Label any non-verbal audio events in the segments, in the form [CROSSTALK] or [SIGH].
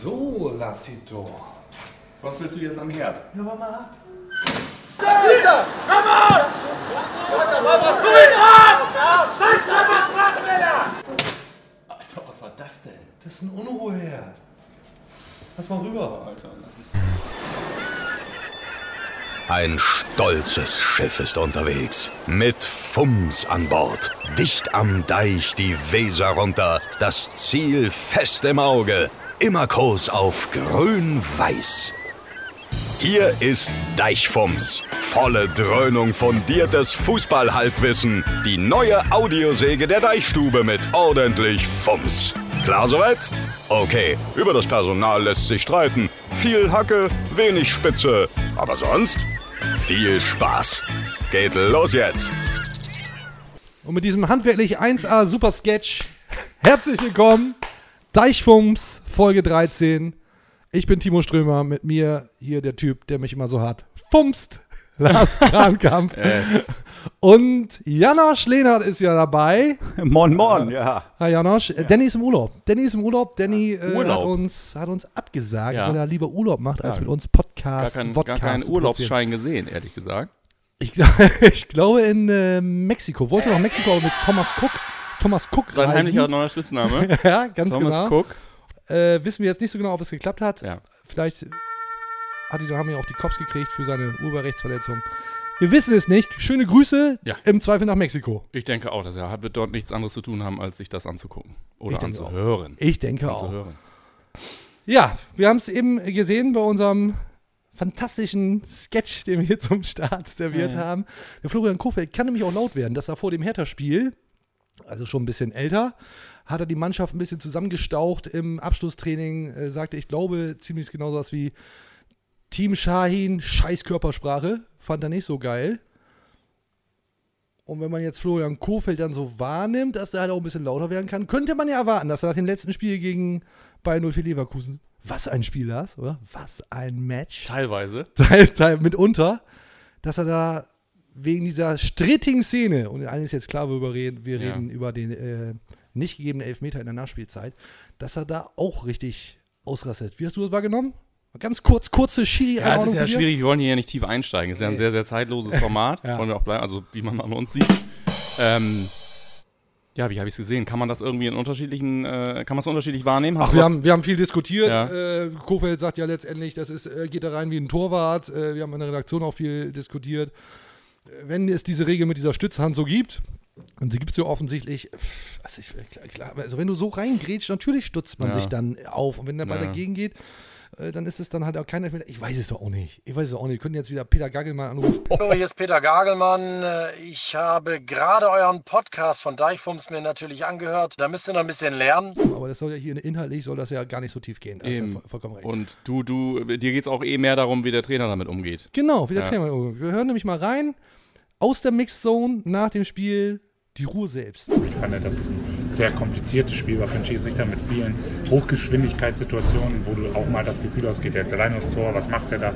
So, Lassito. Was willst du jetzt am Herd? Ja, warte mal. Alter, was war das denn? Das ist ein Unruheherd. Lass mal rüber. Alter, ist Ein stolzes Schiff ist unterwegs. Mit Fums an Bord. Dicht am Deich die Weser runter. Das Ziel fest im Auge. Immer Kurs auf grün-weiß. Hier ist Deichfums. Volle Dröhnung fundiertes Fußballhalbwissen. Die neue Audiosäge der Deichstube mit ordentlich Fums. Klar soweit? Okay, über das Personal lässt sich streiten. Viel Hacke, wenig Spitze. Aber sonst viel Spaß. Geht los jetzt. Und mit diesem handwerklich 1A Super Sketch, herzlich willkommen. Deichfums, Folge 13. Ich bin Timo Strömer, mit mir hier der Typ, der mich immer so hart fumst. [LAUGHS] Lars Krankamp. es. Und Janosch Lehnert ist ja dabei. Mon Mon, ja. Hi Janosch. Äh, Danny ist im Urlaub. Danny ist im Urlaub. Danny äh, Urlaub. Hat, uns, hat uns abgesagt, Ja. weil er lieber Urlaub macht, als Ja. mit uns Gar, Podcast, kein, gar Vodcast keinen zu Urlaubsschein gesehen, ehrlich gesagt. Ich, [LAUGHS] ich glaube in äh, Mexiko. Wollte nach Mexiko aber mit Thomas Cook. Thomas Cook Sein reisen. heimlicher neuer Spitzname. [LAUGHS] Ja, ganz Thomas genau. Cook. Äh, wissen wir jetzt nicht so genau, ob es geklappt hat. Ja. Vielleicht hat die, haben wir auch die Cops gekriegt für seine Urheberrechtsverletzung. Wir wissen es nicht. Schöne Grüße. Ja. Im Zweifel nach Mexiko. Ich denke auch, dass er wird dort nichts anderes zu tun haben, als sich das anzugucken. Oder Ich anzuhören. Ich denke auch. Anzuhören. Ja, wir haben es eben gesehen bei unserem fantastischen Sketch, den wir hier zum Start [LAUGHS] serviert Ja, ja. haben. Der Florian Kofeld kann nämlich auch laut werden, dass er vor dem Hertha-Spiel, also schon ein bisschen älter, hat er die Mannschaft ein bisschen zusammengestaucht im Abschlusstraining, äh, sagte, ich glaube, ziemlich genau was wie Team Shahin, scheiß Körpersprache, fand er nicht so geil. Und wenn man jetzt Florian Kofeld dann so wahrnimmt, dass er halt auch ein bisschen lauter werden kann, könnte man ja erwarten, dass er nach dem letzten Spiel gegen Bayern 04 Leverkusen, was ein Spiel das, oder? Was ein Match. Teilweise. Teil, Teil mitunter, dass er da wegen dieser strittigen Szene, und allen ist jetzt klar, worüber reden, wir Ja. reden über den äh, nicht gegebenen Elfmeter in der Nachspielzeit, dass er da auch richtig ausrastet. Wie hast du das wahrgenommen? Ganz kurz, kurze schiri Ja, es ist ja schwierig, wir wollen hier ja nicht tief einsteigen. Es ist ja ein sehr, sehr zeitloses [LAUGHS] Format. Ja. Wollen wir auch bleiben, also wie man an uns sieht. Ähm, ja, wie habe ich es gesehen? Kann man das irgendwie in unterschiedlichen, äh, kann man es unterschiedlich wahrnehmen? Hast Ach, wir haben, wir haben viel diskutiert. Ja. Äh, Kofeld sagt ja letztendlich, das ist, äh, geht da rein wie ein Torwart. Äh, wir haben in der Redaktion auch viel diskutiert. Wenn es diese Regel mit dieser Stützhand so gibt, und sie gibt es ja offensichtlich, also, ich, klar, klar, also wenn du so reingrätschst, natürlich stutzt man Ja. sich dann auf. Und wenn der Ball Ja. dagegen geht, äh, dann ist es dann halt auch kein Elfmeter. Ich weiß es doch auch nicht. Ich weiß es auch nicht. Wir können jetzt wieder Peter Gaggelmann anrufen. [LAUGHS] Hallo, hier ist Peter Gagelmann. Äh, Ich habe gerade euren Podcast von Deichfums mir natürlich angehört. Da müsst ihr noch ein bisschen lernen. Aber das soll ja hier inhaltlich, soll das ja gar nicht so tief gehen. Da hast du Eben. ja voll- vollkommen recht. Und du, du, dir geht es auch eh mehr darum, wie der Trainer damit umgeht. Genau, wieder Ja. Thema. Wir hören nämlich mal rein aus der Mixzone nach dem Spiel die Ruhe selbst. Ich fand, dass es ein sehr kompliziertes Spiel war für einen Schiedsrichter mit vielen Hochgeschwindigkeitssituationen, wo du auch mal das Gefühl hast, geht er jetzt allein aufs Tor, was macht er da?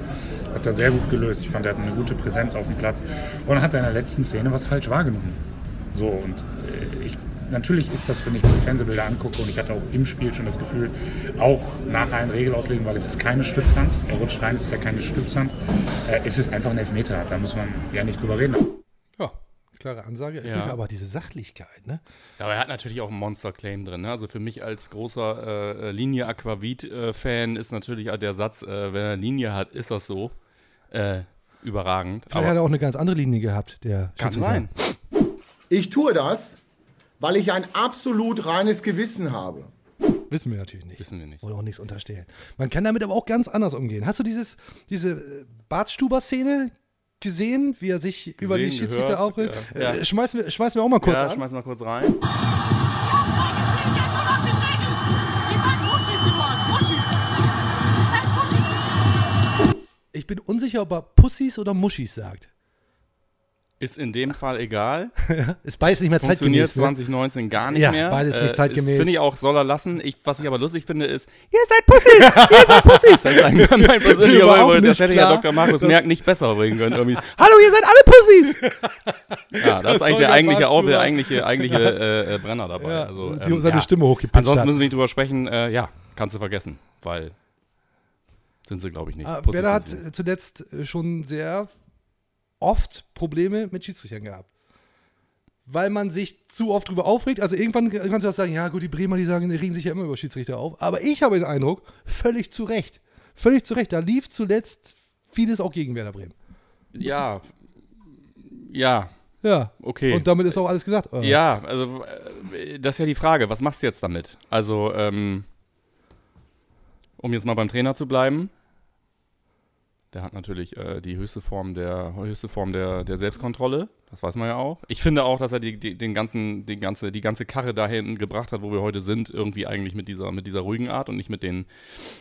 Hat er sehr gut gelöst. Ich fand, er hat eine gute Präsenz auf dem Platz. Und hat in der letzten Szene was falsch wahrgenommen. So, und äh, ich, natürlich ist das, wenn ich mir die Fernsehbilder angucke, und ich hatte auch im Spiel schon das Gefühl, auch nach allen Regelauslegungen, weil es ist keine Stützhand, er rutscht rein, es ist ja keine Stützhand, äh, es ist einfach ein Elfmeter, da muss man ja nicht drüber reden. Ja, klare Ansage. Ich Ja. finde aber diese Sachlichkeit, ne? Ja, aber er hat natürlich auch einen Monster-Claim drin. Ne? Also für mich als großer äh, Linie Aquavit-Fan ist natürlich auch der Satz, äh, wenn er Linie hat, ist das so. Äh, überragend. Vielleicht hat er auch eine ganz andere Linie gehabt, der kann sein. Ich tue das, weil ich ein absolut reines Gewissen habe. Wissen wir natürlich nicht. Wissen wir nicht. Wollen auch nichts unterstellen. Man kann damit aber auch ganz anders umgehen. Hast du dieses, diese äh, Bartstuber-Szene gesehen, wie er sich über die Schiedsrichter gehört, aufregt? ja. Äh, schmeiß, mir, schmeiß mir auch mal kurz ja, an. schmeiß mal kurz rein. Ich bin unsicher, ob er Pussys oder Muschis sagt. Ist in dem Fall egal. [LAUGHS] Ist beides nicht mehr Funktioniert zeitgemäß. Ne? 2019 gar nicht Ja, mehr. beides nicht Äh, zeitgemäß. ist, Finde ich auch, soll er lassen. Ich, was ich aber lustig finde, ist, ihr seid Pussys, ihr seid Pussys. [LAUGHS] Das ist eigentlich mein persönlicher Favorit. Das hätte ja klar. Dr. Markus Merck nicht besser bringen können. Irgendwie. [LAUGHS] Hallo, ihr seid alle Pussys. Ja, das, ist soll eigentlich der eigentliche, Bartstuber. der eigentliche, eigentliche äh, äh, Brenner dabei. Ja, also, die ähm, seine ja. Stimme hochgepitcht Ansonsten hat. müssen wir nicht drüber sprechen. Äh, ja, kannst du vergessen, weil sind sie, glaube ich, nicht. Ah, Werder hat äh, zuletzt äh, schon sehr oft Probleme mit Schiedsrichtern gehabt. Weil man sich zu oft drüber aufregt. Also irgendwann kannst du auch sagen, ja gut, die Bremer, die sagen, die regen sich ja immer über Schiedsrichter auf. Aber ich habe den Eindruck, völlig zu Recht. Völlig zu Recht. Da lief zuletzt vieles auch gegen Werder Bremen. Ja. Ja, Ja. okay. Und damit ist auch alles gesagt. oder? Ja, also äh, das ist ja die Frage, was machst du jetzt damit? Also, ähm, um jetzt mal beim Trainer zu bleiben, der hat natürlich äh, die höchste Form der höchste Form der, der Selbstkontrolle, das weiß man ja auch. Ich finde auch, dass er die, die, den ganzen, die, ganze, die ganze Karre dahin gebracht hat, wo wir heute sind, irgendwie eigentlich mit dieser, mit dieser ruhigen Art und nicht mit den,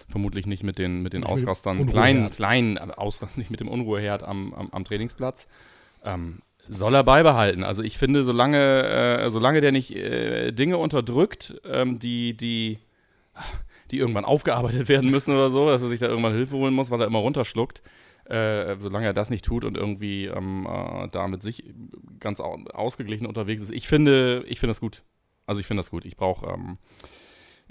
vermutlich nicht mit den, mit den Ausrastern, kleinen, kleinen Ausrastern, nicht mit dem Unruheherd am, am, am Trainingsplatz. Ähm, soll er beibehalten. Also ich finde, solange, äh, solange der nicht äh, Dinge unterdrückt, ähm, die, die, die irgendwann aufgearbeitet werden müssen oder so, dass er sich da irgendwann Hilfe holen muss, weil er immer runterschluckt, äh, solange er das nicht tut und irgendwie ähm, äh, da mit sich ganz au ausgeglichen unterwegs ist. Ich finde, ich finde das gut. Also ich finde das gut. Ich brauche, ähm,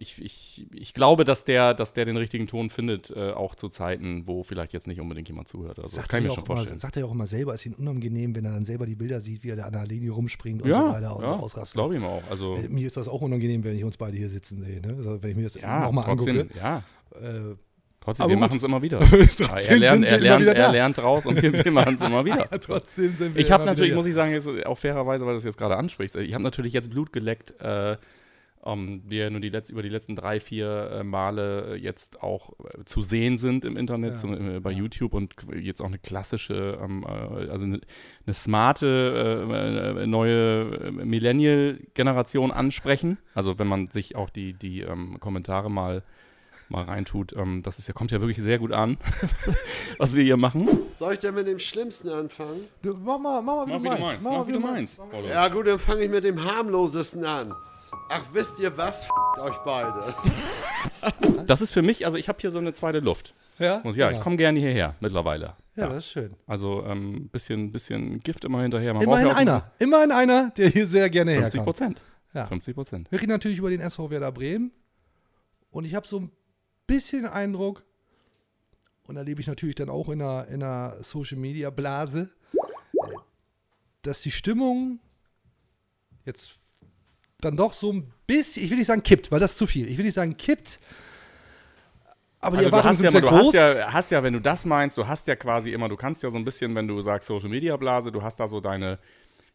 ich, ich, ich glaube, dass der, dass der den richtigen Ton findet, äh, auch zu Zeiten, wo vielleicht jetzt nicht unbedingt jemand zuhört. Also das kann ich mir schon auch immer, vorstellen. sagt er ja auch immer selber, ist ihm unangenehm, wenn er dann selber die Bilder sieht, wie er da an der Linie rumspringt und so weiter und ja so ausrastet. glaube ich ihm auch. Also Äh, Mir ist das auch unangenehm, wenn ich uns beide hier sitzen sehe. Ne? Also, wenn ich mir das ja, nochmal angucke. ja. Äh, Trotzdem, Aber wir machen es immer wieder. [LAUGHS] Er lernt, er lernt, er lernt raus und wir, wir machen es immer wieder. [LAUGHS] trotzdem sind wir Ich habe natürlich, muss ich sagen, jetzt auch fairerweise, weil du das jetzt gerade ansprichst, ich habe natürlich jetzt Blut geleckt, äh, um, die ja nur die letz über die letzten drei, vier äh, Male äh, jetzt auch äh, zu sehen sind im Internet, Ja, so, äh, bei YouTube und qu- jetzt auch eine klassische, ähm, äh, also eine, eine smarte neue Millennial-Generation ansprechen. Also wenn man sich auch die, die ähm, Kommentare mal mal reintut, ähm, das ist ja, kommt ja wirklich sehr gut an, [LAUGHS] was wir hier machen. Soll ich denn mit dem Schlimmsten anfangen? Du, mach mal, mach mal, wie, du meinst. Mach mal, wie du meinst. Ja gut, dann fange ich mit dem harmlosesten an. Ach, wisst ihr was? F euch beide. [LAUGHS] Das ist für mich, also ich habe hier so eine zweite Luft. Ja, Muss, ja, ich komme gerne hierher mittlerweile. Ja, das ist schön. Also ein ähm, bisschen, bisschen Gift immer hinterher. Man Immerhin ja einer. Immerhin einer, der hier sehr gerne 50 herkommt. Prozent. Ja. 50 Prozent. Wir reden natürlich über den SV Werder Bremen. Und ich habe so ein bisschen den Eindruck, und da lebe ich natürlich dann auch in einer, in einer Social Media Blase, äh, dass die Stimmung jetzt dann doch so ein bisschen, ich will nicht sagen kippt, weil das ist zu viel. Ich will nicht sagen kippt, aber die Also du Erwartungen hast, sind ja, sehr du groß. hast ja, hast ja, wenn du das meinst, du hast ja quasi immer, du kannst ja so ein bisschen, wenn du sagst Social Media Blase, du hast da so deine,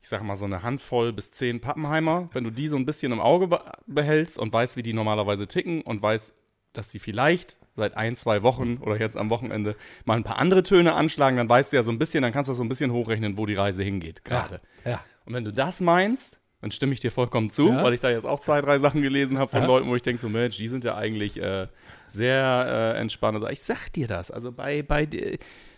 ich sag mal so eine Handvoll bis zehn Pappenheimer, wenn du die so ein bisschen im Auge be behältst und weißt, wie die normalerweise ticken und weißt, dass die vielleicht seit ein, zwei Wochen oder jetzt am Wochenende mal ein paar andere Töne anschlagen, dann weißt du ja so ein bisschen, dann kannst du so ein bisschen hochrechnen, wo die Reise hingeht gerade. ja. Und wenn du das meinst, dann stimme ich dir vollkommen zu, Ja. weil ich da jetzt auch zwei, drei Sachen gelesen habe von Ja. Leuten, wo ich denke, so Mensch, die sind ja eigentlich äh, sehr äh, entspannt. Also ich sag dir das, also bei, bei,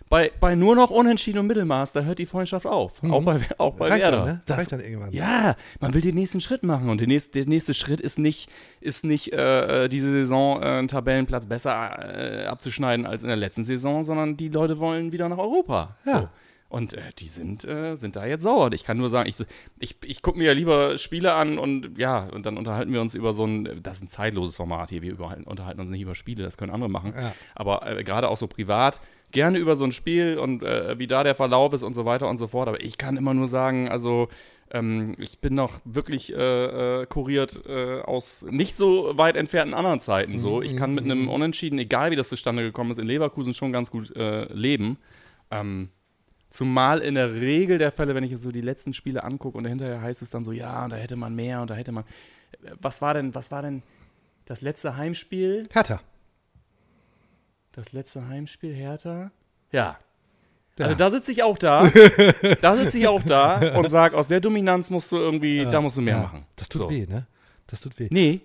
bei, bei nur noch Unentschieden und Mittelmaß, da hört die Freundschaft auf. Auch bei, auch bei Mhm. Reicht Werder. dann, ne? Das- Reicht dann irgendwann. Ja, man will den nächsten Schritt machen und der nächste, der nächste Schritt ist nicht, ist nicht äh, diese Saison äh, einen Tabellenplatz besser äh, abzuschneiden als in der letzten Saison, sondern die Leute wollen wieder nach Europa. Ja. So. Und äh, die sind, äh, sind da jetzt sauer. Ich kann nur sagen, ich, ich, ich gucke mir ja lieber Spiele an und ja, und dann unterhalten wir uns über so ein, das ist ein zeitloses Format hier, wir unterhalten uns nicht über Spiele, das können andere machen. Ja. Aber äh, gerade auch so privat, gerne über so ein Spiel und äh, wie da der Verlauf ist und so weiter und so fort. Aber ich kann immer nur sagen, also ähm, ich bin noch wirklich äh, äh, kuriert aus nicht so weit entfernten anderen Zeiten. So, ich kann mit einem Unentschieden, egal wie das zustande gekommen ist, in Leverkusen schon ganz gut leben. Ähm, Zumal in der Regel der Fälle, wenn ich so die letzten Spiele angucke und hinterher heißt es dann so, ja, und da hätte man mehr und da hätte man. Was war denn, was war denn das letzte Heimspiel? Hertha. Das letzte Heimspiel Hertha? Ja. Ja. Also da sitze ich auch da. [LAUGHS] da sitze ich auch da und sage, aus der Dominanz musst du irgendwie, da musst du mehr Ja. machen. Das tut So. weh, ne? Das tut weh. Nee,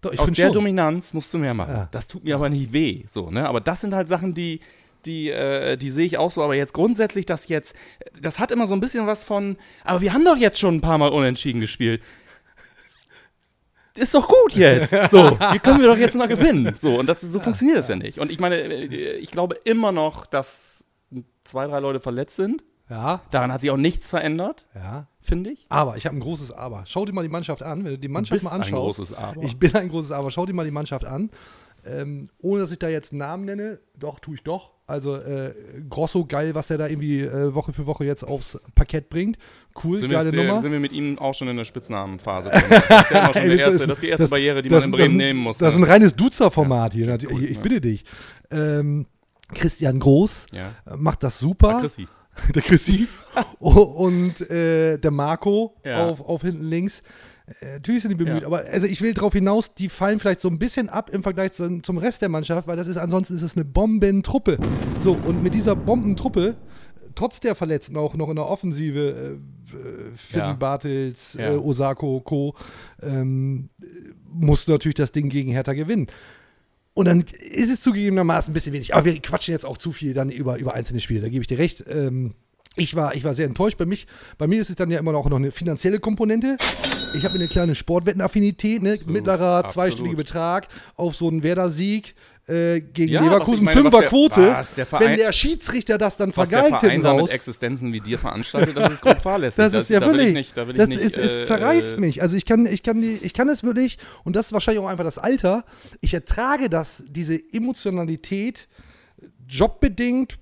Doch, ich aus der schon. Dominanz musst du mehr machen. Ja. Das tut mir aber nicht weh. So, ne? Aber das sind halt Sachen, die, die, äh, die sehe ich auch so. Aber jetzt grundsätzlich, das jetzt, das hat immer so ein bisschen was von, aber wir haben doch jetzt schon ein paar Mal unentschieden gespielt. Ist doch gut jetzt. [LAUGHS] So, hier können wir doch jetzt mal gewinnen. So, und das, so funktioniert das ja nicht. Und ich meine, äh, ich glaube immer noch, dass zwei, drei Leute verletzt sind. Ja, Daran hat sich auch nichts verändert, ja. finde ich. Aber ich habe ein großes Aber. Schau dir mal die Mannschaft an. Wenn du die Mannschaft bist mal ein anschaust. großes Aber. Ich bin ein großes Aber. Schau dir mal die Mannschaft an. Ähm, ohne dass ich da jetzt Namen nenne, doch, tue ich doch. Also äh, Grosso, geil, was der da irgendwie äh, Woche für Woche jetzt aufs Parkett bringt. Cool, Sind wir, geile sehr, Nummer. sind wir mit ihm auch schon in der Spitznamenphase? [LAUGHS] das, ist ja schon Ey, der erste, das ist die erste das- Barriere, die das- man in Bremen ein- nehmen muss. Das ist ne? ein reines Duzer-Format hier. natürlich. gut, ich ich ne? bitte dich. Ähm, Christian Groß Ja. macht das super. Ah, Chrissy. [LAUGHS] der Chrissy. [LAUGHS] Und äh, der Marco Ja. auf, auf hinten links. Äh, natürlich sind die bemüht, Ja. aber also ich will darauf hinaus, die fallen vielleicht so ein bisschen ab im Vergleich zum, zum Rest der Mannschaft, weil das ist ansonsten ist es eine Bombentruppe. So, und mit dieser Bombentruppe, trotz der Verletzten auch noch in der Offensive, äh, äh, Finn Ja. Bartels, Ja. äh, Osako, Co., ähm, musst du natürlich das Ding gegen Hertha gewinnen. Und dann ist es zugegebenermaßen ein bisschen wenig. Aber wir quatschen jetzt auch zu viel dann über, über einzelne Spiele, da gebe ich dir recht. Ähm, ich, war, ich war sehr enttäuscht. Bei, mich, bei mir ist es dann ja immer noch, noch eine finanzielle Komponente. Ich habe eine kleine Sportwettenaffinität, ne? mittlerer absolut. zweistelliger Betrag auf so einen Werder-Sieg äh, gegen Ja, Leverkusen, meine, was der- Fünferquote. was der Verein- Wenn der Schiedsrichter das dann Was der vergeigt Verein raus. mit Existenzen wie dir veranstaltet, das ist grob [LAUGHS] fahrlässig. Das, ist ja da wirklich. ich nicht, da das nicht, ist, es äh, zerreißt äh, mich. Also ich kann, ich kann, die, ich kann es wirklich, und das ist wahrscheinlich auch einfach das Alter. Ich ertrage das, diese Emotionalität, jobbedingt,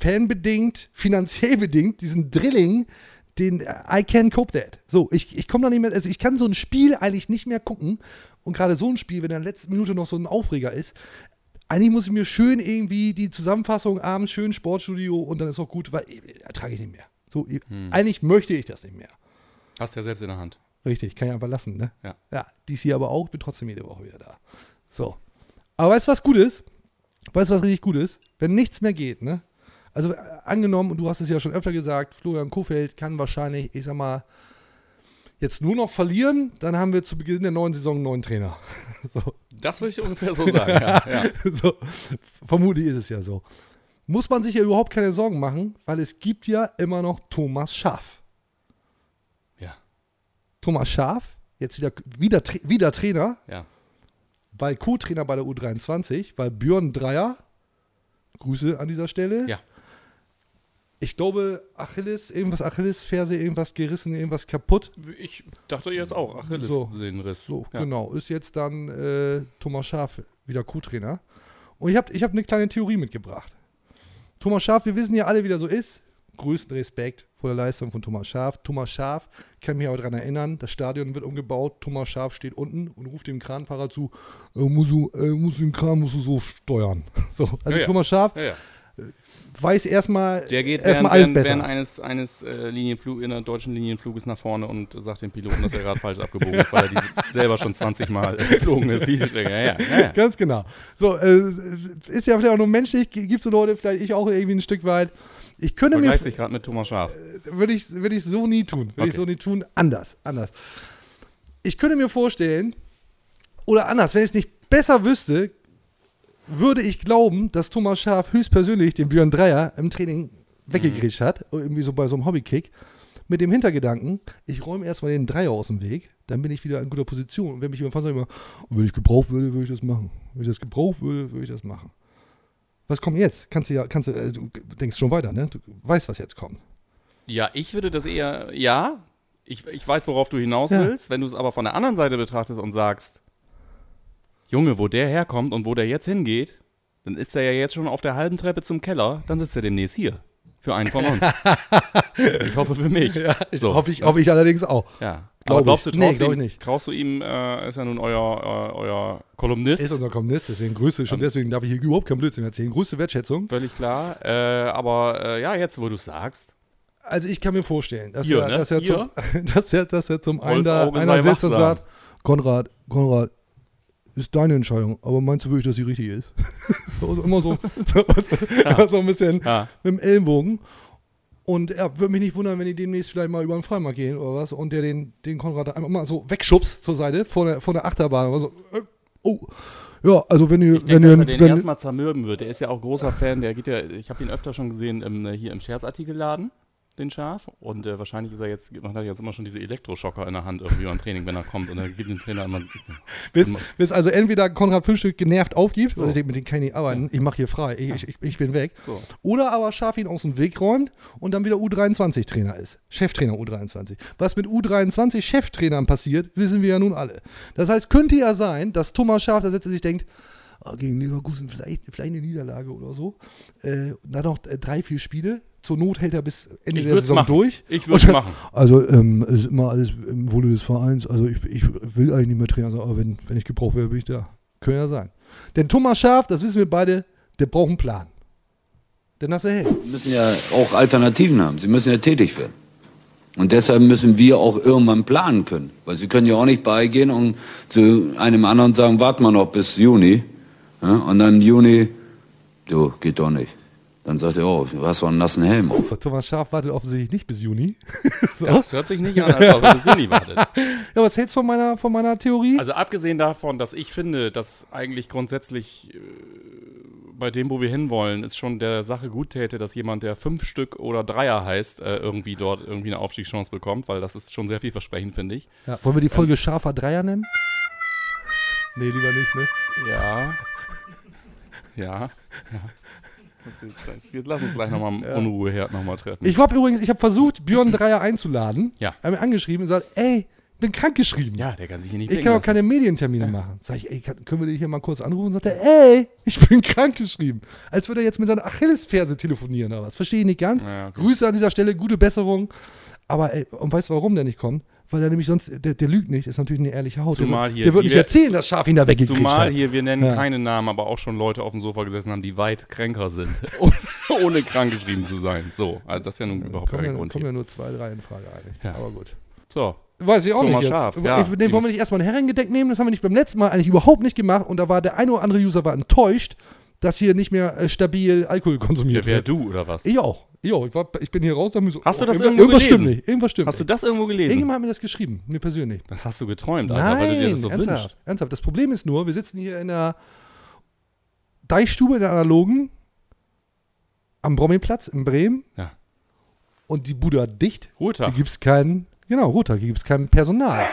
fanbedingt, finanziell bedingt, diesen Drilling, den I can't cope that. So, ich, ich komme da nicht mehr, also ich kann so ein Spiel eigentlich nicht mehr gucken. Und gerade so ein Spiel, wenn in der letzten Minute noch so ein Aufreger ist, eigentlich muss ich mir schön irgendwie die Zusammenfassung abends schön Sportstudio und dann ist auch gut, weil äh, ertrage ich nicht mehr. So, eigentlich möchte ich das nicht mehr. Hast ja selbst in der Hand. Richtig, kann ich einfach lassen, ne? Ja. Ja, dies hier aber auch, bin trotzdem jede Woche wieder da. So. Aber weißt du, was gut ist? Weißt du, was richtig gut ist? Wenn nichts mehr geht, ne? Also äh, angenommen, und du hast es ja schon öfter gesagt, Florian Kofeld kann wahrscheinlich, ich sag mal, jetzt nur noch verlieren, dann haben wir zu Beginn der neuen Saison einen neuen Trainer. [LAUGHS] so. Das würde ich ungefähr so sagen, ja. ja. [LAUGHS] so. Vermutlich ist es ja so. Muss man sich ja überhaupt keine Sorgen machen, weil es gibt ja immer noch Thomas Schaf. Ja, Thomas Schaf, jetzt wieder, wieder, wieder Trainer, ja. weil Co-Trainer bei der U23, weil Björn Dreier, Grüße an dieser Stelle. Ja. Ich glaube, Achilles, irgendwas Achillesferse, irgendwas gerissen, irgendwas kaputt. Ich dachte jetzt auch, Achilles So. Sehnenriss. So, ja. genau. Ist jetzt dann äh, Thomas Schaf wieder Co-Trainer. Und ich habe ich hab eine kleine Theorie mitgebracht. Thomas Schaf, wir wissen ja alle, wie der so ist. Größten Respekt vor der Leistung von Thomas Schaf. Thomas Schaf, kann mich aber daran erinnern, das Stadion wird umgebaut. Thomas Schaf steht unten und ruft dem Kranfahrer zu: äh, musst du, äh, musst du den Kran musst du so steuern. [LAUGHS] So, also Ja. Thomas Schaf ja. Weiß erstmal Der geht erstmal während, alles während, besser. während eines, eines äh, Linienflug, in der deutschen Linienfluges nach vorne und sagt dem Piloten, dass er gerade falsch abgebogen ist, weil er diese [LAUGHS] selber schon 20 Mal äh, geflogen ist. Diese. Ja, ja, ja. Ganz genau. So, äh, ist ja vielleicht auch nur menschlich, gibt es so Leute, vielleicht ich auch irgendwie ein Stück weit. Ich könnte mir, sich gerade mit Thomas Schaf. würde ich, würde ich so nie tun. Würde ich Okay. so nie tun. Anders, anders. Ich könnte mir vorstellen, oder anders, wenn ich es nicht besser wüsste, würde ich glauben, dass Thomas Schaf höchstpersönlich den Björn Dreier im Training weggegrätscht hat, irgendwie so bei so einem Hobbykick, mit dem Hintergedanken, ich räume erstmal den Dreier aus dem Weg, dann bin ich wieder in guter Position. Und wenn mich jemand fragt, sag ich immer, wenn ich gebraucht würde, würde ich das machen. Wenn ich das gebraucht würde, würde ich das machen. Was kommt jetzt? Kannst du ja, kannst du, äh, du denkst schon weiter, ne? Du weißt, was jetzt kommt. Ja, ich würde das eher, ja, ich, ich weiß, worauf du hinaus Ja. willst. Wenn du es aber von der anderen Seite betrachtest und sagst, Junge, wo der herkommt und wo der jetzt hingeht, dann ist er ja jetzt schon auf der halben Treppe zum Keller, dann sitzt er demnächst hier. Für einen von uns. [LAUGHS] ich hoffe für mich. so. hoffe, ich, hoffe ich allerdings auch. Ja. Glaub aber glaubst du, ich. Nee, traust, glaub ihm, ich nicht. traust du ihm, äh, ist ja nun euer, äh, euer Kolumnist. Ist unser Kommunist, deswegen Grüße, schon deswegen darf ich hier überhaupt keinen Blödsinn erzählen. Größte Wertschätzung. Völlig klar. Äh, aber äh, ja, jetzt, wo du es sagst. Also ich kann mir vorstellen, dass, Hier, er, ne? dass, er, zum, [LAUGHS] dass, er, dass er zum einen da einer sitzt und sagt, Konrad, Konrad, ist deine Entscheidung, aber meinst du wirklich, dass sie richtig ist? [LAUGHS] also immer so, [LAUGHS] so, immer so ein bisschen Ja. mit dem Ellenbogen. Und er würde mich nicht wundern, wenn die demnächst vielleicht mal über den Freimarkt gehen oder was und der den, den Konrad einfach mal so wegschubst zur Seite vor der, vor der Achterbahn. Oder so, äh, oh, ja, also wenn ihr, Ich wenn denke, ihr, er den wenn, erstmal zermürben wird. Der ist ja auch großer Fan. Der geht ja, ich habe ihn öfter schon gesehen im, äh, hier im Scherzartikelladen, den Schaf. Und äh, wahrscheinlich ist er jetzt, man hat jetzt immer schon diese Elektroschocker in der Hand irgendwie beim Training, wenn er kommt. Und dann gibt dem Trainer immer. [LAUGHS] bis, bis also entweder Konrad Frühstück genervt aufgibt, also ich denke, mit dem kann ich nicht arbeiten, ich mache hier frei, ich, ich, ich bin weg. So. Oder aber Schaf ihn aus dem Weg räumt und dann wieder U23-Trainer ist. Cheftrainer U23. Was mit U23-Cheftrainern passiert, wissen wir ja nun alle. Das heißt, könnte ja sein, dass Thomas Schaf da sitzt und sich denkt, ah, gegen Leverkusen vielleicht, vielleicht eine Niederlage oder so. Äh, dann noch äh, drei, vier Spiele. Zur Not hält er bis Ende Ich der Saison machen. durch. Ich würd's Und- machen. Also, ähm, es ist immer alles im Wohle des Vereins. Also, ich, ich will eigentlich nicht mehr Trainer sein, aber wenn, wenn ich gebraucht werde, bin ich da. Könnte ja sein. Denn Thomas Schaf, das wissen wir beide, der braucht einen Plan. Denn das er hält. Sie müssen ja auch Alternativen haben. Sie müssen ja tätig werden. Und deshalb müssen wir auch irgendwann planen können. Weil Sie können ja auch nicht beigehen und zu einem anderen sagen, warten wir noch bis Juni. Ja, und dann Juni, du, geht doch nicht. Dann sagt er, oh, du hast doch einen nassen Helm auf. Thomas Schaf wartet offensichtlich nicht bis Juni. [LAUGHS] so. Das hört sich nicht an, als ob er bis Juni wartet. [LAUGHS] Ja, was hältst du von meiner, von meiner Theorie? Also abgesehen davon, dass ich finde, dass eigentlich grundsätzlich äh, bei dem, wo wir hinwollen, es schon der Sache gut täte, dass jemand, der fünf Stück oder Dreier heißt, äh, irgendwie dort irgendwie eine Aufstiegschance bekommt, weil das ist schon sehr vielversprechend, finde ich. ja, wollen wir die Folge Schafer Dreier nennen? Nee, lieber nicht, ne? Ja. Ja. ja. [LAUGHS] Lass uns gleich- Lass uns gleich nochmal im Unruheherd nochmal treffen. Ich habe übrigens, ich habe versucht, Björn Dreier einzuladen. Ja. Er hat mir angeschrieben und gesagt, ey, bin krank geschrieben. ja, der kann sich hier nicht Ich kann auch lassen. keine Medientermine machen. Sag ich, ey, kann, können wir dich hier mal kurz anrufen? Und sagt er, ey, ich bin krank geschrieben. Als würde er jetzt mit seiner Achillesferse telefonieren oder was. Verstehe ich nicht ganz. Ja, okay. Grüße an dieser Stelle, gute Besserung. Aber ey, und weißt du, warum der nicht kommt? Weil er nämlich sonst, der, der lügt nicht, ist natürlich eine ehrliche Haut. Zumal der, hier der wird nicht wir- erzählen, dass Schaf ihn da weggekriegt Zumal hat. hier, wir nennen Ja. keine Namen, aber auch schon Leute auf dem Sofa gesessen haben, die weit kränker sind, [LAUGHS] ohne krank geschrieben zu sein. So, also das ist ja nun überhaupt kein ja, Grund kommen ja nur zwei, drei in Frage eigentlich. Ja. Aber gut. So, Weiß ich auch Thomas nicht. Schaaf, ja. ich, nee, wollen wir nicht erstmal ein Herrengedeck nehmen? Das haben wir nicht beim letzten Mal eigentlich überhaupt nicht gemacht. Und da war der eine oder andere User war enttäuscht, dass hier nicht mehr äh, stabil Alkohol konsumiert wer wär wird. du oder was? Ich auch. Auch. Ich, war, ich bin hier raus so, Hast du das irgendwo irgendwas gelesen? stimmt nicht. Irgendwas stimmt Hast du das irgendwo gelesen? Irgendjemand hat mir das geschrieben, mir persönlich. Das hast du geträumt, Alter, weil du dir das so ernsthaft, wünschst. ernsthaft. Das Problem ist nur, wir sitzen hier in der Deichstube in der Analogen am Brommelplatz in Bremen Ja. und die Bude hat dicht. Ruhetag. Hier gibt es kein, genau, Ruhetag, hier gibt es kein Personal.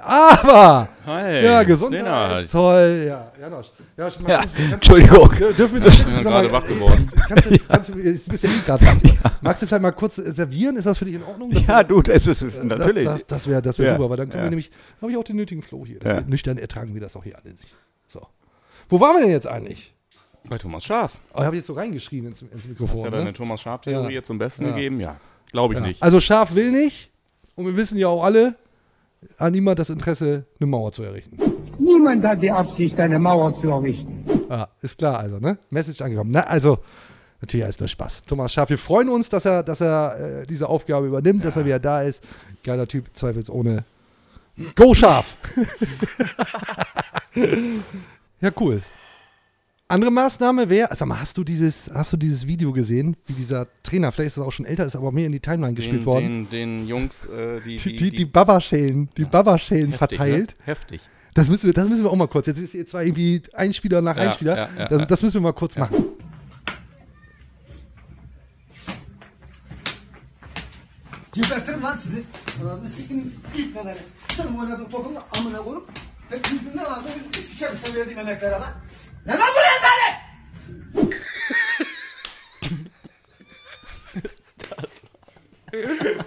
Aber, Hi, ja, Gesundheit, Lennart. toll, ja, Janosch. Ja, magst du- Ja, kannst du- Entschuldigung. Dürfen wir das bin gerade wach geworden. [LAUGHS] Kannst du, kannst du, jetzt bist ja eh gerade wach. Magst du vielleicht mal kurz äh, servieren? Ist das für dich in Ordnung? Ja, du, das ist es, natürlich. Das, das, das wäre das wär Ja, super, weil dann können ja. wir nämlich, habe ich auch den nötigen Flow hier. Das Ja. Nüchtern ertragen wir das auch hier alle nicht. So. Wo waren wir denn jetzt eigentlich? Bei Thomas Schaf. Oh, habe ich jetzt so reingeschrien ins, ins Hast Mikrofon. ja ne? deine Thomas Schaf-Theorie Ja. jetzt zum Besten Ja. gegeben? Ja. Glaube ich Ja. nicht. Also Schaf will nicht und wir wissen ja auch alle, hat niemand das Interesse, eine Mauer zu errichten. Niemand hat die Absicht, eine Mauer zu errichten. Ja, ist klar also, ne? Message angekommen. Na, also, natürlich ist nur Spaß. Thomas Schaf, wir freuen uns, dass er, dass er äh, diese Aufgabe übernimmt, dass er wieder da ist. Geiler Typ, zweifelsohne. Go Schaf! [LAUGHS] ja, cool. Andere Maßnahme wäre, sag mal, hast du dieses, hast du dieses Video gesehen, wie dieser Trainer, vielleicht ist das auch schon älter, ist aber mir in die Timeline gespielt den, worden, Den, den Jungs, äh, die, die, die, die Babaschellen, die Babaschellen heftig, verteilt. Ne? Heftig. Das müssen, wir, das müssen wir auch mal kurz. Jetzt ist hier zwar irgendwie ein Spieler nach Ja, ein Spieler. ja, ja, das, ja. das müssen wir mal kurz machen. Gebertirim lan sizi. Anasını sikin ilk kadar. Sen oynadın topunu amına koyup hepinizin ne lazım sikerim sen verdiğin emeklere lan. Ne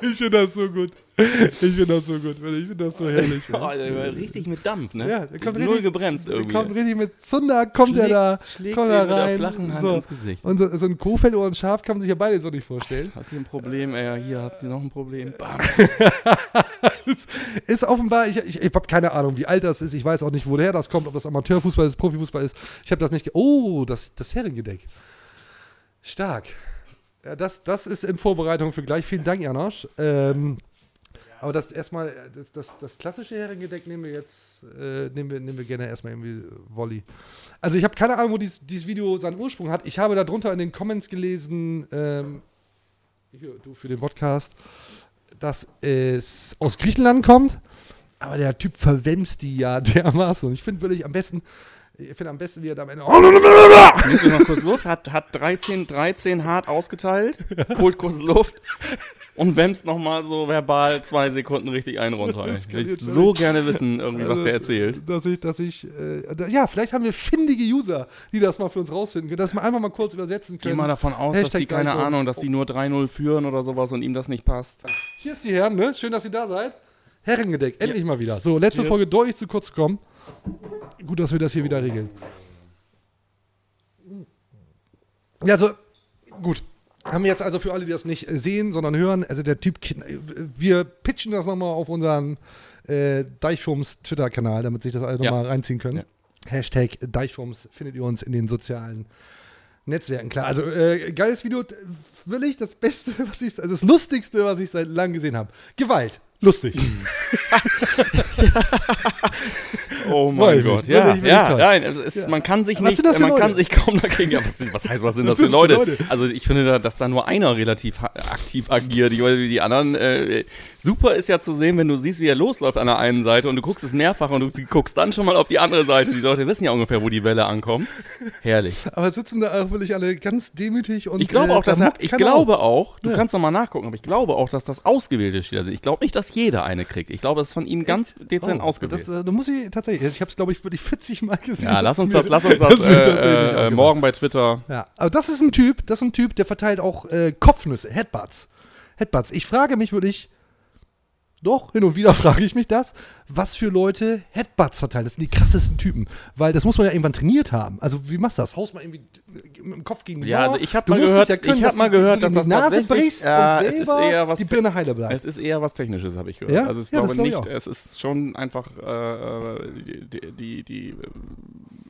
Ich finde das so gut. Ich finde das so gut. Ich finde das so herrlich. [LAUGHS] Oh, der richtig mit Dampf, ne? Ja, der kommt Null richtig, gebremst der irgendwie. Kommt richtig mit Zunder, kommt Schlägt- da, schlägt kommt ihm er mit der rein. flachen Hand so. ins Gesicht. Und so, so ein Kofeld oder ein Schaf kann man sich ja beide so nicht vorstellen. Hat ihr ein Problem? Äh, hier habt ihr noch ein Problem. Bam. [LAUGHS] ist offenbar, ich, ich, ich habe keine Ahnung, wie alt das ist. Ich weiß auch nicht, woher das kommt, ob das Amateurfußball ist, Profifußball ist. Ich habe das nicht. ge- Oh, das, das Herrengedeck. Stark. Ja, das, das ist in Vorbereitung für gleich. Vielen Dank, Janosch. Ähm, aber das erstmal, äh, das, das, das klassische Herrengedeck nehmen wir jetzt, äh, nehmen, wir, nehmen wir gerne erstmal irgendwie äh, Volley. Also ich habe keine Ahnung, wo dies, dieses Video seinen Ursprung hat. Ich habe darunter in den Comments gelesen, ähm, hier, du für den Podcast, dass es aus Griechenland kommt. Aber der Typ verwemst die ja [LAUGHS] dermaßen. Und ich finde wirklich am besten, ich finde am besten, wie er da am Ende. Nimmt kurz Luft, hat, hat 13, 13 hart ausgeteilt, holt kurz Luft und wämst nochmal so verbal zwei Sekunden richtig einen runter. Ich will jetzt so gerne wissen, irgendwie, was Also, der erzählt. Dass ich, dass ich, äh, da, ja, vielleicht haben wir findige User, die das mal für uns rausfinden können, dass wir einfach mal kurz übersetzen können. Geh mal davon aus, dass die, keine. Ahnung, dass die nur 3-0 führen oder sowas und ihm das nicht passt. Hier ist die Herren, ne? Schön, dass ihr da seid. Herrengedeck, endlich mal wieder. So, letzte Cheers. Folge deutlich zu kurz gekommen. Gut, dass wir das hier wieder regeln. Ja, also, gut. Haben wir jetzt also für alle, die das nicht äh, sehen, sondern hören, also der Typ, äh, wir pitchen das nochmal auf unseren äh, Deichfums Twitter-Kanal, damit sich das alle Ja. nochmal reinziehen können. Ja. Hashtag Deichfums findet ihr uns in den sozialen Netzwerken. Klar, also äh, geiles Video, wirklich das Beste, [LAUGHS] was ich, also das Lustigste, was ich seit langem gesehen habe. Gewalt. Lustig. [LAUGHS] Oh Wirklich, mein Gott, ja, ja, nein, ist, Ja. man kann sich Was nicht, man kann Leute? sich kaum dagegen, ja, was, was heißt, was sind [LAUGHS] Was das für Leute? Leute? Also ich finde, da, dass da nur einer relativ aktiv agiert, die, die anderen, äh, super ist ja zu sehen, wenn du siehst, wie er losläuft an der einen Seite und du guckst es mehrfach und du guckst dann schon mal auf die andere Seite, die Leute wissen ja ungefähr, wo die Welle ankommt. Herrlich. Aber sitzen da auch wirklich alle ganz demütig und Ich glaube äh, auch, dass da ich glaube auch, du Ja. kannst noch mal nachgucken, aber ich glaube auch, dass das ausgewählte Spieler sind. Ich glaube nicht, dass jeder eine kriegt. Ich glaube, das ist von ihm ganz dezent Oh, ausgewählt. Das, äh, da muss ich tatsächlich, ich habe es glaube ich wirklich 40 Mal gesehen. ja, lass Das uns das, lass uns [LAUGHS] das, tatsächlich äh, äh, morgen bei Twitter. Ja, aber das ist ein Typ, das ist ein Typ, der verteilt auch äh, Kopfnüsse, Headbutts. Headbutts. Ich frage mich wirklich, doch, hin und wieder [LAUGHS] frage ich mich das, was für Leute Headbutts verteilen. Das sind die krassesten Typen. Weil das muss man ja irgendwann trainiert haben. Also, wie machst du das? Haust mal irgendwie mit dem Kopf gegen die Ja, Mauer? also ich habe mal gehört, ja können, ich dass habe mal gehört, dass die das Nase tatsächlich, brichst ja, und es ist eher was die Birne heile bleibt. Es ist eher was Technisches, habe ich gehört. Ja? Also ich Ja, glaube glaub ich nicht, es ist schon einfach äh, die, die, die, die äh,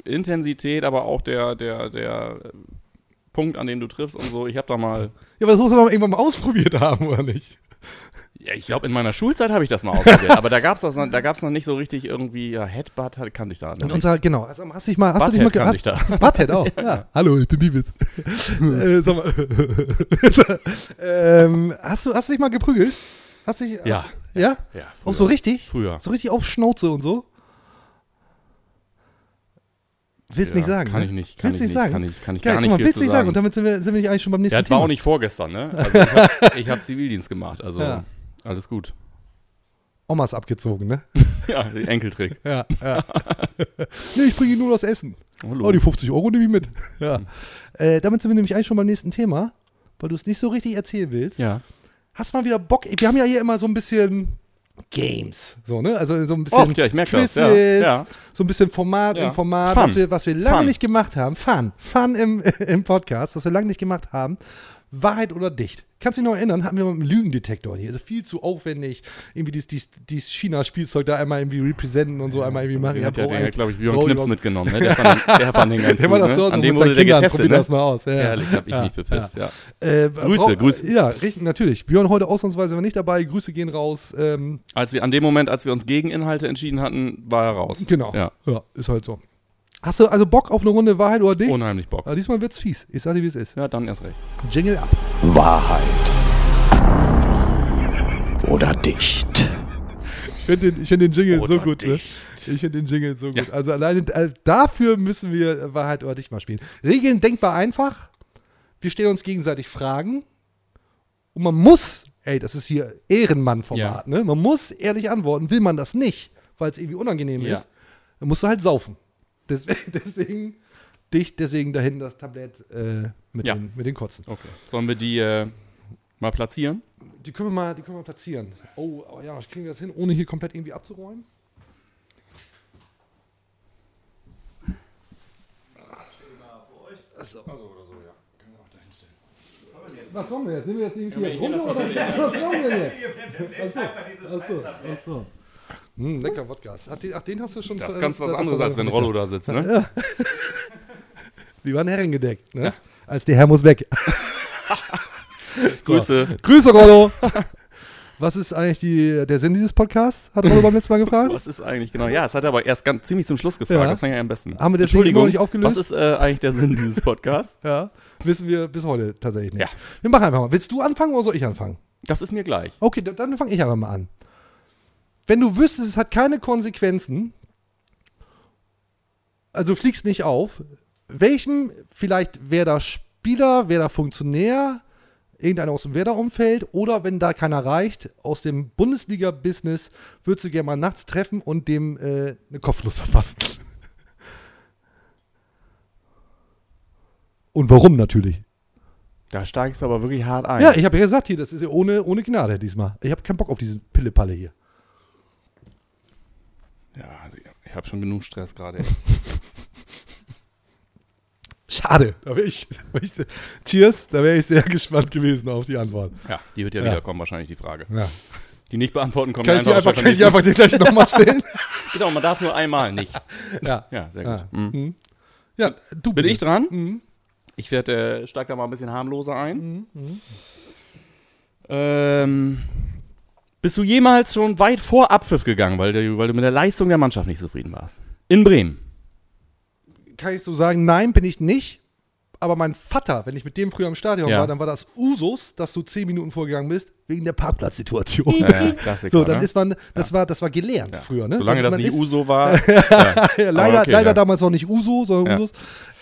Intensität, aber auch der, der, der äh, Punkt, an dem du triffst und so. Ich habe da mal, Ja, aber das muss man doch irgendwann mal ausprobiert [LAUGHS] haben, oder nicht? Ja, ich glaube, in meiner Schulzeit habe ich das mal [LAUGHS] ausprobiert, aber da gab es noch, da gab's noch nicht so richtig irgendwie, ja, Headbutt kannte ich da In unserer, genau. Also, hast du dich mal, hast du dich mal Butthead kannte ich da. [LAUGHS] Butthead auch. ja. Hallo, ich bin Bibis. [LAUGHS] äh, sag mal. ähm, hast, du, hast du dich mal geprügelt? Hast dich, Ja. Hast, ja? Ja, Auch früher. so richtig? Früher. So richtig auf Schnauze und so? Willst Ja, nicht sagen. kann ne? ich nicht, kann willst ich nicht nicht, sagen. kann ich- kann ich Geil, gar guck nicht mal, viel willst nicht sagen. sagen. Und damit sind wir, sind wir nicht eigentlich schon beim nächsten Ja, das war Thema. auch nicht vorgestern, ne? Also ich habe hab Zivildienst gemacht, also Ja. Alles gut. Omas abgezogen, ne? [LAUGHS] Ja, Enkeltrick. Ja, ja. [LAUGHS] nee, ich bringe Ihnen nur das Essen. Hallo. Oh, die 50 Euro nehme ich mit. Ja. Äh, damit sind wir nämlich eigentlich schon beim nächsten Thema, weil du es nicht so richtig erzählen willst. Ja. Hast mal wieder Bock? Wir haben ja hier immer so ein bisschen Games. So, ne? Also so ein bisschen Oft, ja, ich merk das, Quizzes, ja, ja. so ein bisschen Format Ja. im Format, Fun. was wir, was wir lange Fun. nicht gemacht haben. Fun. Fun im, [LAUGHS] im Podcast, was wir lange nicht gemacht haben. Wahrheit oder dicht? Kannst du dich noch erinnern, hatten wir mal einen Lügendetektor hier. Also viel zu aufwendig. Irgendwie dieses, dieses, dieses China-Spielzeug da einmal irgendwie representen und so einmal irgendwie machen. Hat, ja, ich- hat glaube ich, Björn Knips mitgenommen. Ne? Der, [LAUGHS] fand, den- der fand den ganz Der gut. das so, ne? so An dem wurde der Kindern getestet. Ne? das noch aus. Ja. Herrlich, hab ich Ja, mich bepisst, ja. Äh, Grüße, brauch- Grüße. Ja, richtig, natürlich. Björn heute ausnahmsweise war nicht dabei. Grüße gehen raus. Ähm, Als wir, an dem Moment, als wir uns gegen Inhalte entschieden hatten, war er raus. genau. Ja. ja, ist halt so. Hast du also Bock auf eine Runde Wahrheit oder dicht? Unheimlich Bock. Ja, diesmal wird's fies. Ich sag dir, wie es ist. Ja, dann erst recht. Jingle ab. Wahrheit. Oder dicht. Ich finde den, ich find den Jingle Oder so gut. Ne? Ich finde den Jingle so gut. Ja. Also alleine äh, dafür müssen wir Wahrheit oder dicht mal spielen. Regeln denkbar einfach. Wir stellen uns gegenseitig Fragen. Und man muss, ey, das ist hier Ehrenmann-Format, ne? Man muss ehrlich antworten. Will man das nicht, weil es irgendwie unangenehm Ja. ist, dann musst du halt saufen. [LAUGHS] Deswegen, deswegen dicht, deswegen dahin das Tablett äh, mit, Ja. den, mit den Kotzen. Okay. Sollen wir die äh, mal platzieren? Die können wir mal, die können wir platzieren. Oh, aber ja, kriegen wir das hin, ohne hier komplett irgendwie abzuräumen? Achso. Was wollen wir jetzt? Nehmen wir jetzt irgendwie jetzt runter oder was wollen wir jetzt? Achso, achso, achso. Hm, lecker Wodka. Ach, den, ach, den hast du schon Das ist ganz was das- anderes, das- als wenn Rollo da sitzt, ne? [LAUGHS] Die waren herrengedeckt, ne? Als der Herr muss weg. [LAUGHS] So. Grüße. Grüße, Rollo. Was ist eigentlich die, der Sinn dieses Podcasts? Hat Rollo beim letzten Mal gefragt. Was ist eigentlich genau? Ja, es hat er aber erst ganz, ziemlich zum Schluss gefragt. Ja. Das fand ich ja am besten. Haben wir deswegen Entschuldigung, nicht aufgelöst? Was ist äh, eigentlich der Sinn dieses Podcasts? [LAUGHS] Ja, wissen wir bis heute tatsächlich nicht. Ja. Wir machen einfach mal. Willst du anfangen oder soll ich anfangen? Das ist mir gleich. Okay, dann- dann fange ich einfach mal an. Wenn du wüsstest, es hat keine Konsequenzen, also du fliegst nicht auf, welchem, vielleicht wer da Spieler, wer da Funktionär, irgendeiner aus dem Werder-Umfeld oder wenn da keiner reicht, aus dem Bundesliga-Business, würdest du gerne mal nachts treffen und dem äh, eine Kopfnuss verpassen? [LAUGHS] Und warum natürlich? Da steigst du aber wirklich hart ein. Ja, ich habe ja gesagt hier, das ist ja ohne, ohne Gnade diesmal. Ich habe keinen Bock auf diesen Pillepalle hier. Ja, ich habe schon genug Stress gerade. [LAUGHS] Schade. Da wär ich, da wär ich, cheers, da wäre ich sehr gespannt gewesen auf die Antwort. Ja, die wird ja, Ja. wiederkommen, wahrscheinlich die Frage. Ja. Die nicht beantworten kommt Kann ich die einfach, kann ich die einfach nicht. gleich nochmal stellen? [LAUGHS] Genau, man darf nur einmal nicht. [LAUGHS] Ja. Ja, sehr Ja. gut. Mhm. Mhm. Ja, du Bin bitte. ich dran? Mhm. Ich werde, äh, steig da mal ein bisschen harmloser ein. Mhm. Mhm. Ähm, bist du jemals schon weit vor Abpfiff gegangen, weil du, weil du mit der Leistung der Mannschaft nicht zufrieden warst? In Bremen. Kann ich so sagen, nein, bin ich nicht. Aber mein Vater, wenn ich mit dem früher im Stadion Ja. war, dann war das Usus, dass du zehn Minuten vorgegangen bist, wegen der Parkplatzsituation. Ja, so, dann ne? ist man, das war, das war gelernt früher, ne? Solange das nicht ist- Uso war. [LAUGHS] Ja. leider, okay, leider damals noch nicht Uso, sondern. Usus.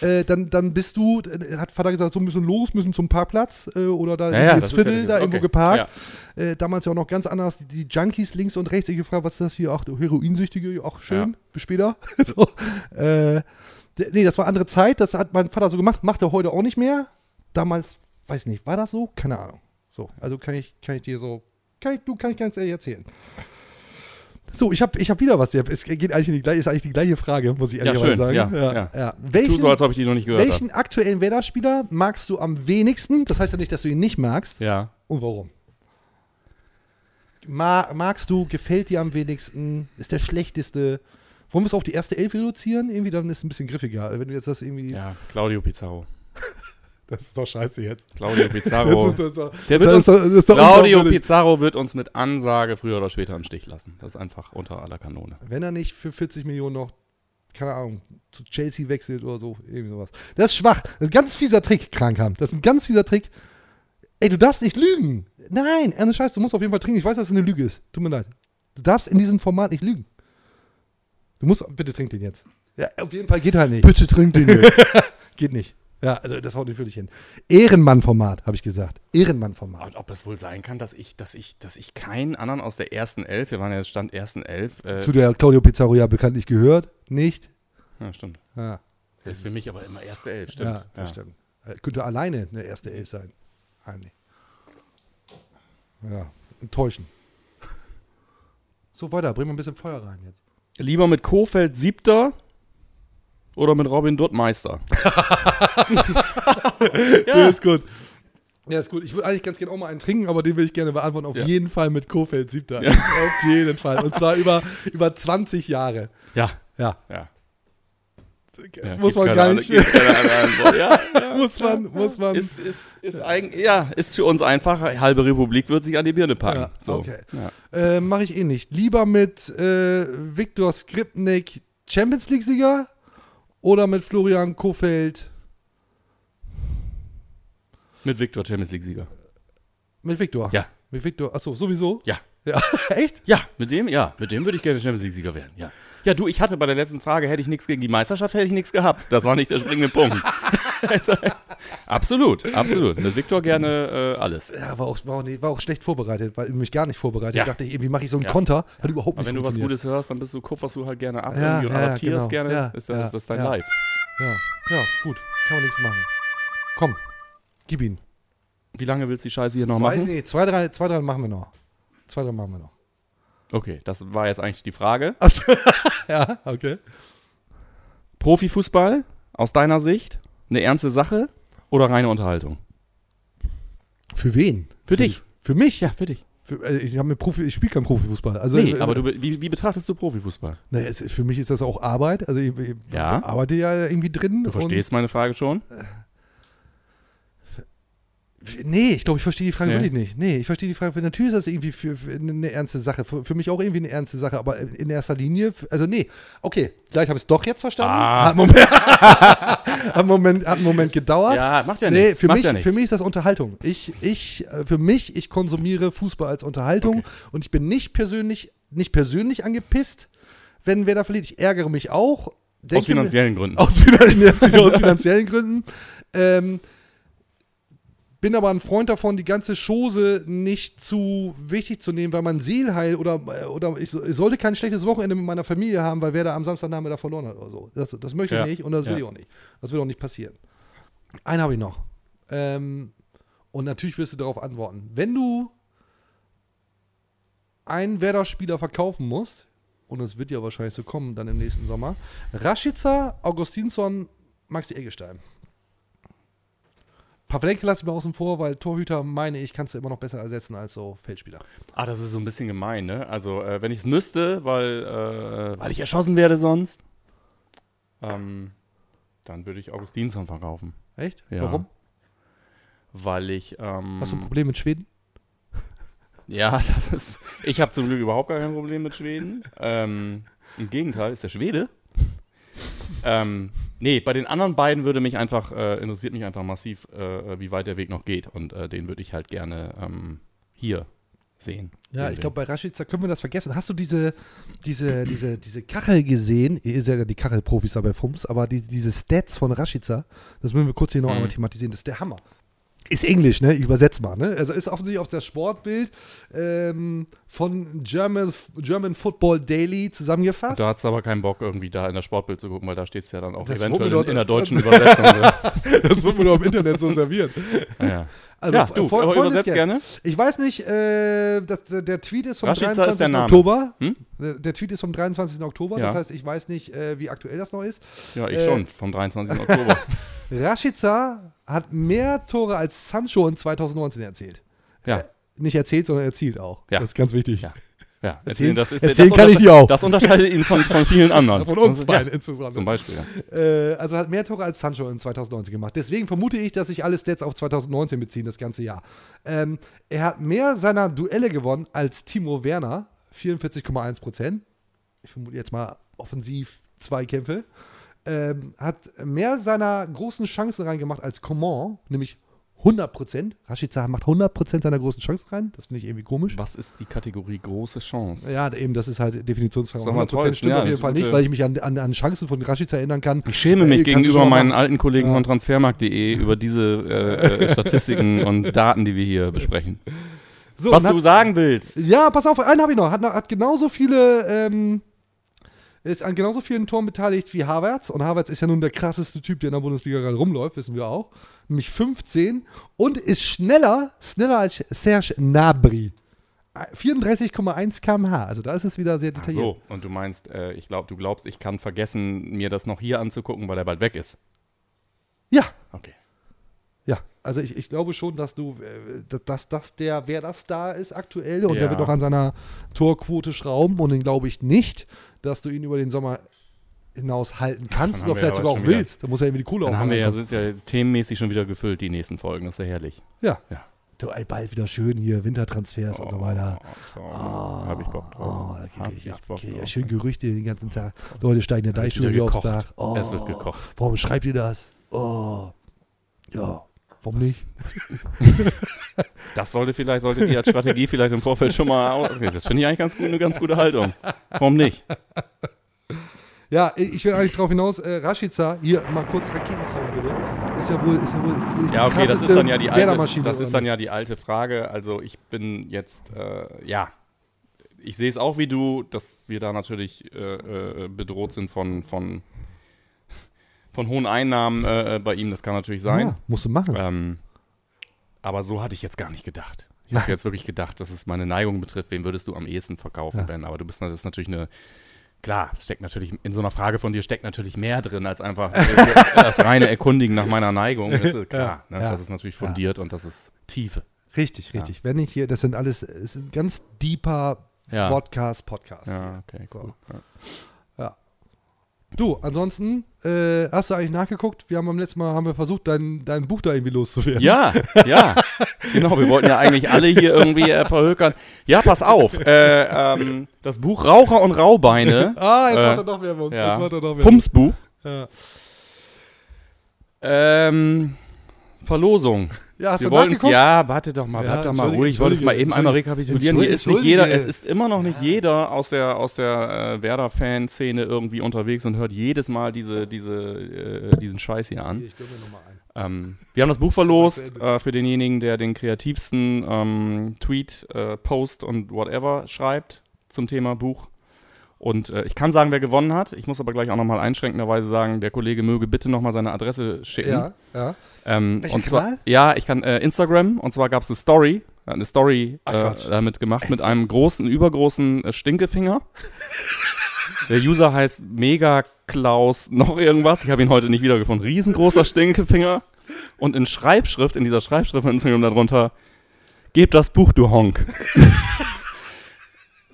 Äh, dann, dann bist du, äh, hat Vater gesagt, so müssen los, müssen zum Parkplatz äh, oder da Ja, ins Viertel, da okay, irgendwo geparkt. Äh, damals ja auch noch ganz anders, die, Junkies links und rechts. Ich gefragt, was ist das hier? Ach, Heroinsüchtige, auch schön, bis später. [LAUGHS] so, äh, nee, das war andere Zeit, das hat mein Vater so gemacht, macht er heute auch nicht mehr. Damals, weiß nicht, war das so? Keine Ahnung. So, also kann ich, kann ich dir so, kann ich, du kann ich ganz ehrlich erzählen. So, ich habe ich hab wieder was. Es geht eigentlich in die gleiche, ist eigentlich die gleiche Frage, muss ich Ja, ehrlicherweise schön. sagen. Ja, ja. Welchen, Tu so, als ob ich die noch nicht gehört Welchen aktuellen Werder-Spieler magst du am wenigsten? Das heißt ja nicht, dass du ihn nicht magst. Ja. Und warum? Ma magst du, gefällt dir am wenigsten, ist der schlechteste? Wollen wir es auf die erste Elf reduzieren? Irgendwie, dann ist es ein bisschen griffiger. Wenn du jetzt das irgendwie. Ja, Claudio Pizarro. [LAUGHS] Das ist doch scheiße jetzt. Claudio [LAUGHS] Pizarro. Jetzt ist das doch- der wird das uns, ist doch- das ist doch Claudio. Pizarro wird uns mit Ansage früher oder später im Stich lassen. Das ist einfach unter aller Kanone. Wenn er nicht für 40 Millionen noch, keine Ahnung, zu Chelsea wechselt oder so, irgendwie sowas. Das ist schwach. Das ist ein ganz fieser Trick, Krankham. Das ist ein ganz fieser Trick. Ey, du darfst nicht lügen. Nein, ernst Scheiß, du musst auf jeden Fall trinken. Ich weiß, dass es eine Lüge ist. Tut mir leid. Du darfst in diesem Format nicht lügen. Du musst, bitte trink den jetzt. Ja, auf jeden Fall geht halt nicht. Bitte trink den jetzt. [LAUGHS] geht nicht. Ja, also das haut nicht für dich hin. Ehrenmann-Format, habe ich gesagt. Ehrenmann-Format. Und ob es wohl sein kann, dass ich, dass ich, dass ich keinen anderen aus der ersten Elf, wir waren ja jetzt Stand ersten Elf. Äh, Zu der Claudio Pizarro ja bekanntlich gehört. Nicht. ja, stimmt. Ja. Der ist für mich aber immer erste Elf, stimmt. Ja, das stimmt. Er könnte alleine eine erste Elf sein. Eigentlich. Ja, enttäuschen. So, weiter, bring mal ein bisschen Feuer rein jetzt. Lieber mit Kofeld Siebter oder mit Robin Dutt Meister? [LAUGHS] Ja, ist gut. Ja, ist gut. Ich würde eigentlich ganz gerne auch mal einen trinken, aber den will ich gerne beantworten. Auf Ja. jeden Fall mit Kofeld siebter. Ja. [LAUGHS] Auf jeden Fall. Und zwar über, über 20 Jahre. Ja. Ja. Ja. Ja, muss gibt man keine gar nicht. gibt keine andere Antwort. Ja, ja, muss man, muss man. Ist, ist, ist, eigen, ja, ist für uns einfach. Halbe Republik wird sich an die Birne packen. Ja, so. okay. Ja. Äh, Mache ich eh nicht. Lieber mit äh, Viktor Skripnik Champions League-Sieger oder mit Florian Kofeld Mit Viktor Champions League-Sieger. mit Viktor? Ja. Mit Viktor, achso, sowieso? Ja. Ja, [LAUGHS] echt? Ja, mit dem, ja, mit dem würde ich gerne Champions League-Sieger werden. Ja. Ja, du, ich hatte bei der letzten Frage, hätte ich nichts gegen die Meisterschaft, hätte ich nichts gehabt. Das war nicht der springende Punkt. [LAUGHS] Also, absolut, absolut. Mit Viktor gerne äh, alles. Ja, war auch, war, auch nicht, war auch schlecht vorbereitet, weil mich gar nicht vorbereitet. Ja. Ich dachte, irgendwie mache ich so einen Ja. Konter. Hat überhaupt Aber nicht wenn du was. Gutes hörst, dann bist du, kupferst du halt gerne ab Ja, und ja, adaptierst genau. gerne. Ja, ist das, ja, das ist dein ja. Live. Ja, ja, gut. Kann man nichts machen. Komm, gib ihn. Wie lange willst du die Scheiße hier noch Ich weiß machen? nicht, zwei, drei, zwei, drei machen wir noch. Zwei, drei machen wir noch. Okay, das war jetzt eigentlich die Frage. [LAUGHS] [LAUGHS] ja, okay. Profifußball, aus deiner Sicht, eine ernste Sache oder reine Unterhaltung? Für wen? Für dich. Für mich? Ja, für dich. Für, äh, ich, Profi, ich spiele keinen Profifußball. Also, nee, äh, aber du, wie, wie betrachtest du Profifußball? Naja, es, für mich ist das auch Arbeit. Also ich, ich Ja. arbeite ja irgendwie drin. Du verstehst meine Frage schon? Nee, ich glaube, ich verstehe die Frage Nee. wirklich nicht. Nee, ich verstehe die Frage. Natürlich ist das irgendwie für, für eine ernste Sache. Für, für mich auch irgendwie eine ernste Sache. Aber in erster Linie, also nee. Okay, gleich habe ich es doch jetzt verstanden. Ah. Hat, einen Moment, [LAUGHS] hat, einen Moment, hat einen Moment gedauert. Ja, macht ja nee, nichts, Für macht mich, ja nichts. für mich ist das Unterhaltung. Ich, ich, äh, für mich, ich konsumiere Fußball als Unterhaltung und ich bin nicht persönlich, nicht persönlich angepisst, wenn wer da verliert. Ich ärgere mich auch. Mir- finanziellen Gründen. [LAUGHS] Aus, aus finanziellen Gründen. Ähm, bin aber ein Freund davon, die ganze Chose nicht zu wichtig zu nehmen, weil man Seelheil oder, oder ich, ich sollte kein schlechtes Wochenende mit meiner Familie haben, weil wer da am Samstagnachmittag verloren hat oder so. Das, das möchte Ja. ich nicht und das will Ja. ich auch nicht. Das wird auch nicht passieren. Einen habe ich noch. Ähm, und natürlich wirst du darauf antworten. Wenn du einen Werder-Spieler verkaufen musst, und es wird ja wahrscheinlich so kommen dann im nächsten Sommer, Rashica, Augustinsson, Maxi Eggestein. Pavlenka lasse ich mal außen vor, weil Torhüter, meine ich, kannst du immer noch besser ersetzen als so Feldspieler. Ah, das ist so ein bisschen gemein, ne? Also, äh, wenn ich es müsste, weil, äh, weil ich erschossen werde sonst, ähm, dann würde ich Augustinsson verkaufen. Echt? Ja. Warum? Weil ich. Ähm, Hast du ein Problem mit Schweden? [LAUGHS] Ja, das ist. Ich habe zum Glück überhaupt gar kein Problem mit Schweden. Ähm, Im Gegenteil, ist der Schwede. Ähm, nee, bei den anderen beiden würde mich einfach, äh, interessiert mich einfach massiv, äh, wie weit der Weg noch geht. Und äh, den würde ich halt gerne ähm, hier sehen. Ja, ich glaube, bei Rashica können wir das vergessen. Hast du diese, diese, diese, diese Kachel gesehen? Ihr seid ja die Kachelprofis da bei Fums, aber die, diese Stats von Rashica, das müssen wir kurz hier noch Mhm. einmal thematisieren, das ist der Hammer. Ist Englisch, ne? Ich übersetze mal, ne? Also ist offensichtlich auf das Sportbild ähm, von German, German Football Daily zusammengefasst. Da hat es aber keinen Bock, irgendwie da in der Sportbild zu gucken, weil da steht es ja dann auch Das eventuell in, in der [LAUGHS] deutschen Übersetzung. [LAUGHS] das wird mir doch im Internet so serviert. Ja. Also, Ja, du, folgendes übersetzt gerne. Ich weiß nicht, äh, das, der, Tweet ist vom Rashica 23. ist. Oktober. Hm? Der, der Tweet ist vom 23. Oktober, Ja. das heißt, ich weiß nicht, äh, wie aktuell das noch ist. Ja, ich Äh, schon, vom 23. Oktober. [LAUGHS] Rashica hat mehr Tore als Sancho in 2019 erzielt. Ja. Äh, nicht erzählt, sondern erzielt auch. Ja. Das ist ganz wichtig. Ja. Ja, Erzählen, das ist, erzählen das kann ich die auch. Das unterscheidet ihn von, von vielen anderen. [LAUGHS] Von uns beiden ja, insbesondere. Zum Beispiel, ja. Äh, also hat mehr Tore als Sancho in 2019 gemacht. Deswegen vermute ich, dass sich alle Stats auf 2019 beziehen, das ganze Jahr. Ähm, er hat mehr seiner Duelle gewonnen als Timo Werner, 44,1 Prozent. Ich vermute jetzt mal offensiv Zweikämpfe. Ähm, hat mehr seiner großen Chancen reingemacht als Coman, nämlich 100 Prozent. Rashica macht 100 Prozent seiner großen Chancen rein. Das finde ich irgendwie komisch. Was ist die Kategorie große Chance? Ja, eben, das ist halt Definitionsfrage. Sag mal, 100% toll, stimmt ja, auf jeden Fall nicht, weil ich mich an, an, an Chancen von Rashica erinnern kann. Ich schäme mich Äh, gegenüber meinen alten Kollegen Ja. von transfermarkt.de [LAUGHS] über diese äh, äh, Statistiken und Daten, die wir hier besprechen. So, Was du hat- sagen willst. Ja, pass auf, einen habe ich noch. Hat, hat genauso viele, ähm, ist an genauso vielen Toren beteiligt wie Havertz. Und Havertz ist ja nun der krasseste Typ, der in der Bundesliga gerade rumläuft, wissen wir auch. Nämlich 15 und ist schneller, schneller als Serge Gnabry. 34,1 km/h. Also da ist es wieder sehr Ach detailliert. so, und du meinst, äh, ich glaube, du glaubst, ich kann vergessen, mir das noch hier anzugucken, weil er bald weg ist. Ja. Okay. Ja, also ich, ich glaube schon, dass du, äh, dass das der, wer das da ist aktuell und der Ja. wird auch an seiner Torquote schrauben und den glaube ich nicht, dass du ihn über den Sommer hinaus halten kannst Dann oder vielleicht sogar auch willst. Da muss ja irgendwie die Kohle Dann auch haben wir ja, sind ja themenmäßig schon wieder gefüllt, die nächsten Folgen. Das ist ja herrlich. Ja. Ja. Du, ey, bald wieder schön hier, Wintertransfers und so weiter. Oh, hab ich Bock drauf. Oh, Hab ich, Bock ja drauf. schön Gerüchte den ganzen Tag. Leute steigen in der Deichstube wieder aufs. Dach. Oh, Es wird gekocht. Warum schreibt ihr das? Oh. Ja. Warum nicht? [LAUGHS] Das sollte vielleicht, solltet ihr als Strategie vielleicht im Vorfeld schon mal aus. Das finde ich eigentlich ganz gut, eine ganz gute Haltung. Warum nicht? Ja, ich will eigentlich drauf hinaus, äh, Rashica, hier mal kurz Raketenzaun bitte. Ist ja wohl, ist ja wohl wirklich Ja, die okay, das ist dann ja die alte, das ist dann ja die alte Frage. Also ich bin jetzt, äh, ja, ich sehe es auch wie du, dass wir da natürlich äh, äh, bedroht sind von, von, von hohen Einnahmen äh, äh, bei ihm. Das kann natürlich sein. Ja, musst du machen. Ähm, aber so hatte ich jetzt gar nicht gedacht. Ich hatte jetzt wirklich gedacht, dass es meine Neigung betrifft, wen würdest du am ehesten verkaufen, Ja. Ben? Aber du bist das ist natürlich eine, klar, steckt natürlich, in so einer Frage von dir steckt natürlich mehr drin, als einfach äh, [LAUGHS] das reine Erkundigen nach meiner Neigung. Ist, klar, Ja, ne? ja. das ist natürlich fundiert und das ist Tiefe. Richtig, richtig. Wenn ich hier, das sind alles, es sind ganz deeper. Podcast, Podcast. Ja, okay, cool. Ja. Du, ansonsten, äh, hast du eigentlich nachgeguckt? Wir haben beim letzten Mal haben wir versucht, dein, dein Buch da irgendwie loszuwerden. Ja, ja, [LAUGHS] genau. Wir wollten ja eigentlich alle hier irgendwie äh, verhökern. Ja, pass auf. Äh, ähm, das Buch Raucher und Raubeine. [LAUGHS] Ah, jetzt äh, macht er doch Werbung. Ja. Jetzt macht er doch Werbung. Fumsbuch. Ja. Ähm, Verlosung. Ja, wir nachgeguckt? Ja, warte doch mal, Ja, bleib doch mal ruhig. Ich wollte es mal eben einmal rekapitulieren. Hier ist nicht jeder, es ist immer noch nicht jeder aus der, aus der äh, Werder-Fanszene irgendwie unterwegs und hört jedes Mal diese, diese, äh, diesen Scheiß hier an. Ich gönn mir noch mal einen. Ähm, wir haben das Buch verlost äh, für denjenigen, der den kreativsten ähm, Tweet, äh, Post und whatever schreibt zum Thema Buch. Und äh, ich kann sagen, wer gewonnen hat. Ich muss aber gleich auch nochmal einschränkenderweise sagen, der Kollege möge bitte nochmal seine Adresse schicken. Ja, ja. Ähm, und zwar, Kanal? ja, ich kann äh, Instagram und zwar gab es eine Story, er hat eine Story äh, damit gemacht mit einem großen, übergroßen äh, Stinkefinger. Der User heißt Mega Klaus noch irgendwas. Ich habe ihn heute nicht wiedergefunden. Riesengroßer Stinkefinger. und in Schreibschrift, in dieser Schreibschrift von Instagram darunter, gib das Buch, du Honk. [LAUGHS]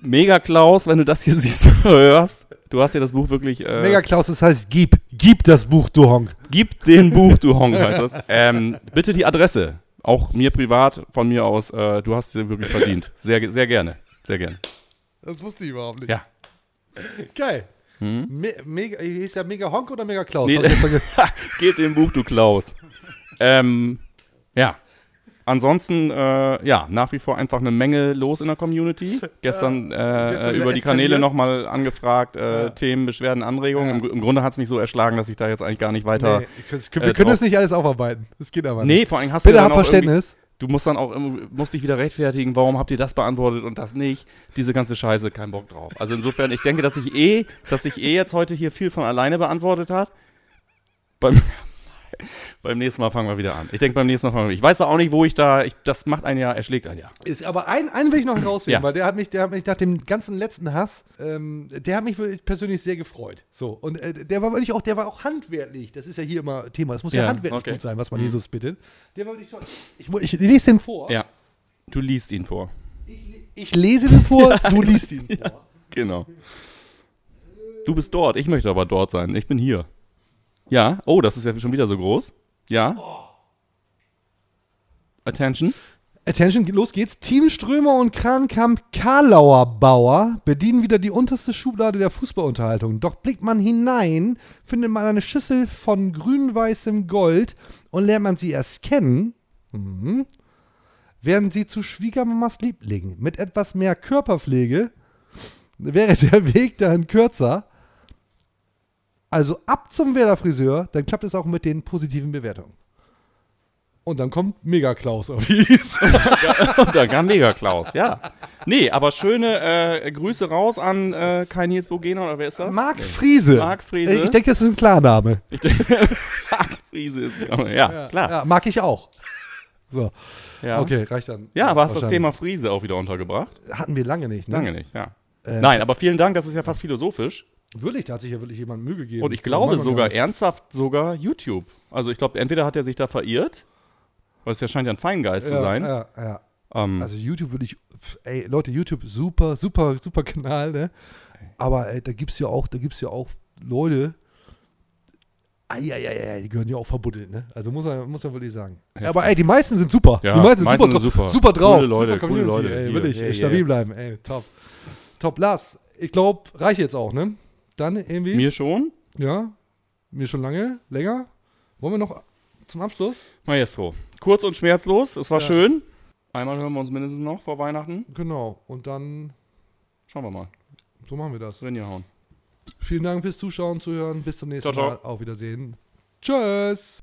Mega Klaus, wenn du das hier [LAUGHS] siehst hörst, du hast dir das Buch wirklich. Äh, Mega Klaus, das heißt, gib, gib das Buch, du Honk. Gib den Buch, du Honk, [LAUGHS] heißt das. Ähm, bitte die Adresse. Auch mir privat, von mir aus, äh, du hast sie wirklich verdient. Sehr, sehr gerne. Sehr gerne. Das wusste ich überhaupt nicht. Ja. Geil. Hm? Me mega, hieß der Mega Honk oder Mega Klaus? Nee. [LAUGHS] Gib den Buch, du Klaus. ähm, ja. Ansonsten, äh, ja, nach wie vor einfach eine Menge los in der Community. [LAUGHS] Gestern, äh, gestern äh, über die. Kanäle nochmal angefragt, äh, Ja. Themen, Beschwerden, Anregungen. Im, Im Grunde hat es mich so erschlagen, dass ich da jetzt eigentlich gar nicht weiter. Nee, wir können, wir können das nicht alles aufarbeiten. Das geht aber Nee, nicht. vor allem hast Bitte du habt auch Verständnis. Du musst dann auch, musst dich wieder rechtfertigen, warum habt ihr das beantwortet und das nicht? Diese ganze Scheiße, kein Bock drauf. Also insofern, ich denke, dass sich eh, dass sich eh jetzt heute hier viel von alleine beantwortet hat. Beim, [LAUGHS] beim nächsten Mal fangen wir wieder an. Ich denke, beim nächsten Mal fangen wir Ich weiß auch nicht, wo ich da, ich, das macht einen ja, erschlägt einen ja. Ist aber ein, einen will ich noch herausheben, Ja. weil der hat mich, der hat mich nach dem ganzen letzten Hass, ähm, der hat mich persönlich sehr gefreut. So und äh, der war wirklich auch, der war auch handwerklich. Das ist ja hier immer Thema. Es muss ja, Ja, handwerklich okay. gut sein, was man Mhm. Jesus bittet. Der war wirklich toll. Ich, mu- ich lese den vor. Ja. Du liest ihn vor. Ich lese den vor, [LAUGHS] Ja, du ich liest ihn ja. vor. Genau. Du bist dort, ich möchte aber dort sein. Ich bin hier. Ja, oh, das ist ja schon wieder so groß. Ja. Attention. Attention, los geht's. Team Strömer und Krankamp Karlauer Bauer bedienen wieder die unterste Schublade der Fußballunterhaltung. Doch blickt man hinein, findet man eine Schüssel von grün-weißem Gold und lernt man sie erst kennen, mhm, werden sie zu Schwiegermamas Liebling. Mit etwas mehr Körperpflege wäre [LAUGHS] der Weg dahin kürzer. Also ab zum Werder-Friseur, dann klappt es auch mit den positiven Bewertungen. Und dann kommt Mega Klaus auf Wies. [LAUGHS] Und dann kam Mega Klaus, ja. Nee, aber schöne äh, Grüße raus an äh, Kai Nils Bogena, oder wer ist das? Marc Friese. Marc Friese. Ich denke, das ist ein Klarname. Ich denke, [LAUGHS] Marc Friese ist, ja, klar. Ja, mag ich auch. So. Ja. Okay, reicht dann. Ja, aber hast das. Thema Friese auch wieder untergebracht? Hatten wir lange nicht, ne? Lange nicht, ja. Äh, Nein, aber vielen Dank, das ist ja fast philosophisch. Wirklich, da hat sich ja wirklich jemand Mühe gegeben. Und ich glaube sogar ernsthaft sogar YouTube. Also ich glaube, entweder hat er sich da verirrt, weil es ja scheint ja ein Feingeist zu Ja, sein. Ja, ja. Ähm, Also YouTube würde ich, ey, Leute, YouTube, super, super, super Kanal, ne? Aber ey, da gibt's ja auch, da gibt's ja auch Leute, Eieiei, die gehören ja auch verbuddelt, ne? Also muss man, muss man wirklich sagen. Heftig. Aber ey, die meisten sind super. Ja, die meisten, meisten super, sind super. super drauf. Coole Leute, super coole Community, Leute. ey, Hier, wirklich, yeah, stabil yeah. bleiben, ey, top. Top, Lars, ich glaube, reicht jetzt auch, ne? Dann irgendwie. Mir schon? Ja, mir schon lange, länger. Wollen wir noch zum Abschluss? Maestro. Kurz und schmerzlos, es war Ja. schön. Einmal hören wir uns mindestens noch vor Weihnachten. Genau, und dann Schauen wir mal. so machen wir das. Wenn ihr hauen. Vielen Dank fürs Zuschauen, Zuhören. Bis zum nächsten Ciao, ciao. Mal. Auf Wiedersehen. Tschüss.